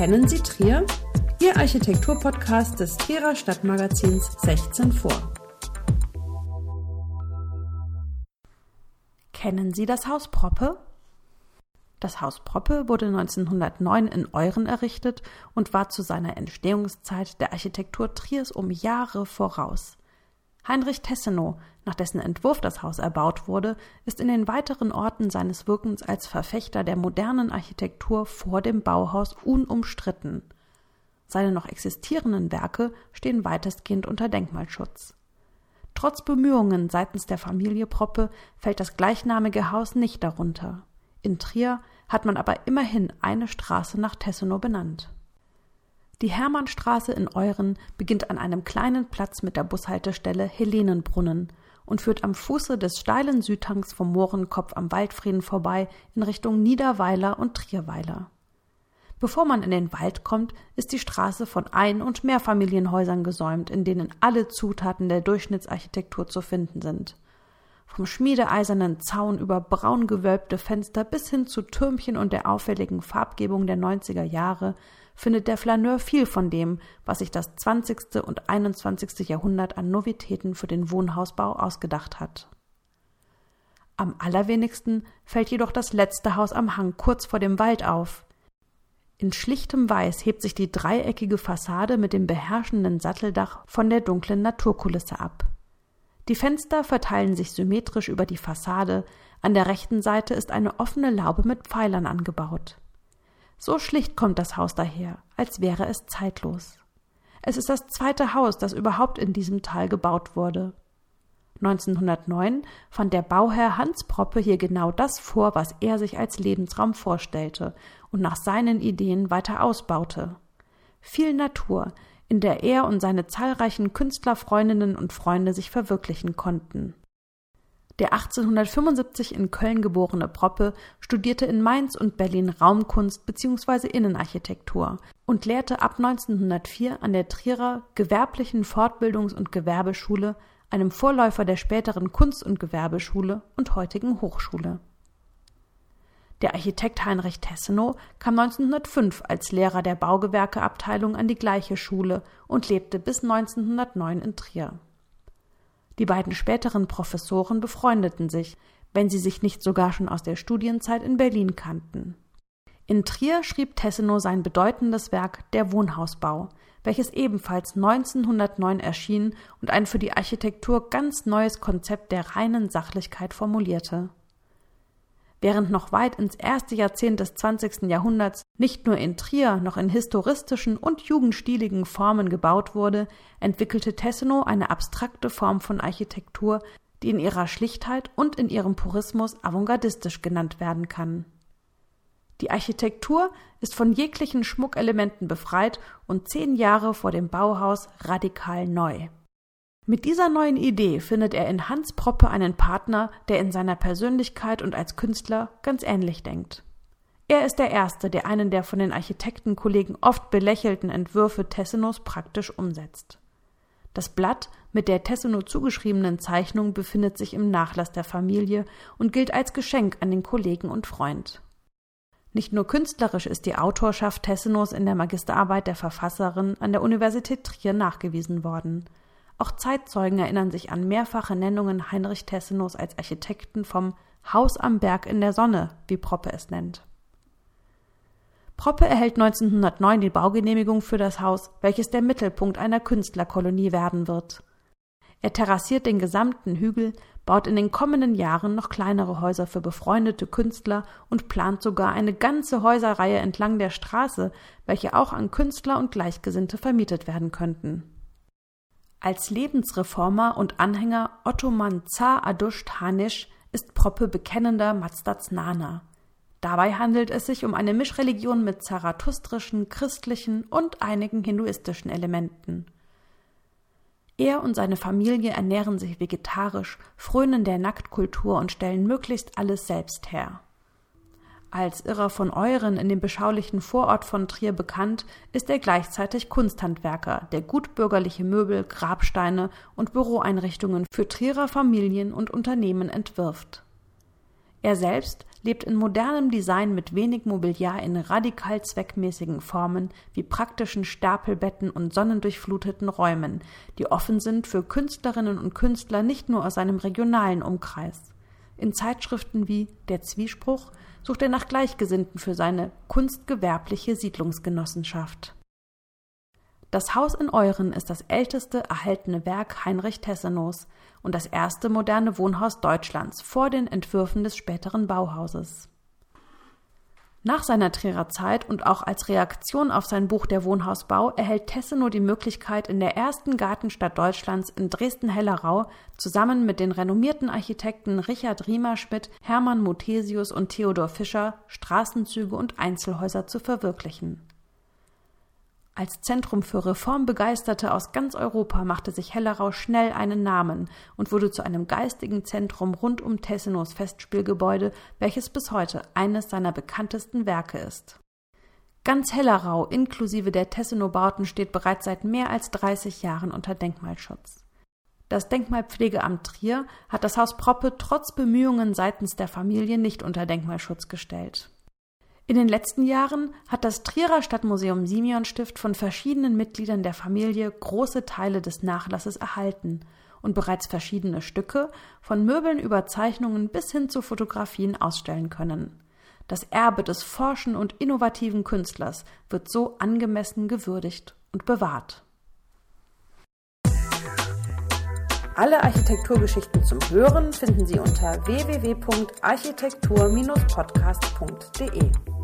Kennen Sie Trier? Ihr Architekturpodcast des Trierer Stadtmagazins 16 vor. Kennen Sie das Haus Proppe? Das Haus Proppe wurde 1909 in Euren errichtet und war zu seiner Entstehungszeit der Architektur Triers um Jahre voraus. Heinrich Tessenow, nach dessen Entwurf das Haus erbaut wurde, ist in den weiteren Orten seines Wirkens als Verfechter der modernen Architektur vor dem Bauhaus unumstritten. Seine noch existierenden Werke stehen weitestgehend unter Denkmalschutz. Trotz Bemühungen seitens der Familie Proppe fällt das gleichnamige Haus nicht darunter. In Trier hat man aber immerhin eine Straße nach Tessenow benannt. Die Hermannstraße in Euren beginnt an einem kleinen Platz mit der Bushaltestelle Helenenbrunnen und führt am Fuße des steilen Südhangs vom Mohrenkopf am Waldfrieden vorbei in Richtung Niederweiler und Trierweiler. Bevor man in den Wald kommt, ist die Straße von Ein- und Mehrfamilienhäusern gesäumt, in denen alle Zutaten der Durchschnittsarchitektur zu finden sind. Vom schmiedeeisernen Zaun über braun gewölbte Fenster bis hin zu Türmchen und der auffälligen Farbgebung der 90er Jahre findet der Flaneur viel von dem, was sich das 20. und 21. Jahrhundert an Novitäten für den Wohnhausbau ausgedacht hat. Am allerwenigsten fällt jedoch das letzte Haus am Hang kurz vor dem Wald auf. In schlichtem Weiß hebt sich die dreieckige Fassade mit dem beherrschenden Satteldach von der dunklen Naturkulisse ab. Die Fenster verteilen sich symmetrisch über die Fassade, an der rechten Seite ist eine offene Laube mit Pfeilern angebaut. So schlicht kommt das Haus daher, als wäre es zeitlos. Es ist das zweite Haus, das überhaupt in diesem Tal gebaut wurde. 1909 fand der Bauherr Hans Proppe hier genau das vor, was er sich als Lebensraum vorstellte und nach seinen Ideen weiter ausbaute. Viel Natur, in der er und seine zahlreichen Künstlerfreundinnen und Freunde sich verwirklichen konnten. Der 1875 in Köln geborene Proppe studierte in Mainz und Berlin Raumkunst bzw. Innenarchitektur und lehrte ab 1904 an der Trierer Gewerblichen Fortbildungs- und Gewerbeschule, einem Vorläufer der späteren Kunst- und Gewerbeschule und heutigen Hochschule. Der Architekt Heinrich Tessenow kam 1905 als Lehrer der Baugewerkeabteilung an die gleiche Schule und lebte bis 1909 in Trier. Die beiden späteren Professoren befreundeten sich, wenn sie sich nicht sogar schon aus der Studienzeit in Berlin kannten. In Trier schrieb Tessenow sein bedeutendes Werk Der Wohnhausbau, welches ebenfalls 1909 erschien und ein für die Architektur ganz neues Konzept der reinen Sachlichkeit formulierte während noch weit ins erste Jahrzehnt des 20. Jahrhunderts nicht nur in Trier noch in historistischen und jugendstiligen Formen gebaut wurde, entwickelte Tessenow eine abstrakte Form von Architektur, die in ihrer Schlichtheit und in ihrem Purismus avantgardistisch genannt werden kann. Die Architektur ist von jeglichen Schmuckelementen befreit und zehn Jahre vor dem Bauhaus radikal neu. Mit dieser neuen Idee findet er in Hans Proppe einen Partner, der in seiner Persönlichkeit und als Künstler ganz ähnlich denkt. Er ist der Erste, der einen der von den Architektenkollegen oft belächelten Entwürfe Tessenows praktisch umsetzt. Das Blatt mit der Tessenow zugeschriebenen Zeichnung befindet sich im Nachlass der Familie und gilt als Geschenk an den Kollegen und Freund. Nicht nur künstlerisch ist die Autorschaft Tessenows in der Magisterarbeit der Verfasserin an der Universität Trier nachgewiesen worden – auch Zeitzeugen erinnern sich an mehrfache Nennungen Heinrich Tessenows als Architekten vom Haus am Berg in der Sonne, wie Proppe es nennt. Proppe erhält 1909 die Baugenehmigung für das Haus, welches der Mittelpunkt einer Künstlerkolonie werden wird. Er terrassiert den gesamten Hügel, baut in den kommenden Jahren noch kleinere Häuser für befreundete Künstler und plant sogar eine ganze Häuserreihe entlang der Straße, welche auch an Künstler und Gleichgesinnte vermietet werden könnten. Als Lebensreformer und Anhänger Ottoman Zar Adusht Hanisch ist Proppe bekennender Mazdatsnana. Dabei handelt es sich um eine Mischreligion mit zarathustrischen, christlichen und einigen hinduistischen Elementen. Er und seine Familie ernähren sich vegetarisch, frönen der Nacktkultur und stellen möglichst alles selbst her. Als Irrer von Euren in dem beschaulichen Vorort von Trier bekannt, ist er gleichzeitig Kunsthandwerker, der gutbürgerliche Möbel, Grabsteine und Büroeinrichtungen für Trierer Familien und Unternehmen entwirft. Er selbst lebt in modernem Design mit wenig Mobiliar in radikal zweckmäßigen Formen wie praktischen Stapelbetten und sonnendurchfluteten Räumen, die offen sind für Künstlerinnen und Künstler nicht nur aus seinem regionalen Umkreis. In Zeitschriften wie Der Zwiespruch sucht er nach Gleichgesinnten für seine kunstgewerbliche Siedlungsgenossenschaft. Das Haus in Euren ist das älteste erhaltene Werk Heinrich Tessenows und das erste moderne Wohnhaus Deutschlands vor den Entwürfen des späteren Bauhauses. Nach seiner Trierer Zeit und auch als Reaktion auf sein Buch Der Wohnhausbau erhält Tessenow die Möglichkeit, in der ersten Gartenstadt Deutschlands in Dresden-Hellerau zusammen mit den renommierten Architekten Richard Riemerschmidt, Hermann Muthesius und Theodor Fischer Straßenzüge und Einzelhäuser zu verwirklichen. Als Zentrum für Reformbegeisterte aus ganz Europa machte sich Hellerau schnell einen Namen und wurde zu einem geistigen Zentrum rund um Tessenows Festspielgebäude, welches bis heute eines seiner bekanntesten Werke ist. Ganz Hellerau inklusive der Tessenow-Bauten steht bereits seit mehr als 30 Jahren unter Denkmalschutz. Das Denkmalpflegeamt Trier hat das Haus Proppe trotz Bemühungen seitens der Familie nicht unter Denkmalschutz gestellt. In den letzten Jahren hat das Trierer Stadtmuseum Simeon Stift von verschiedenen Mitgliedern der Familie große Teile des Nachlasses erhalten und bereits verschiedene Stücke, von Möbeln über Zeichnungen bis hin zu Fotografien ausstellen können. Das Erbe des forschen und innovativen Künstlers wird so angemessen gewürdigt und bewahrt. Alle Architekturgeschichten zum Hören finden Sie unter www.architektur-podcast.de.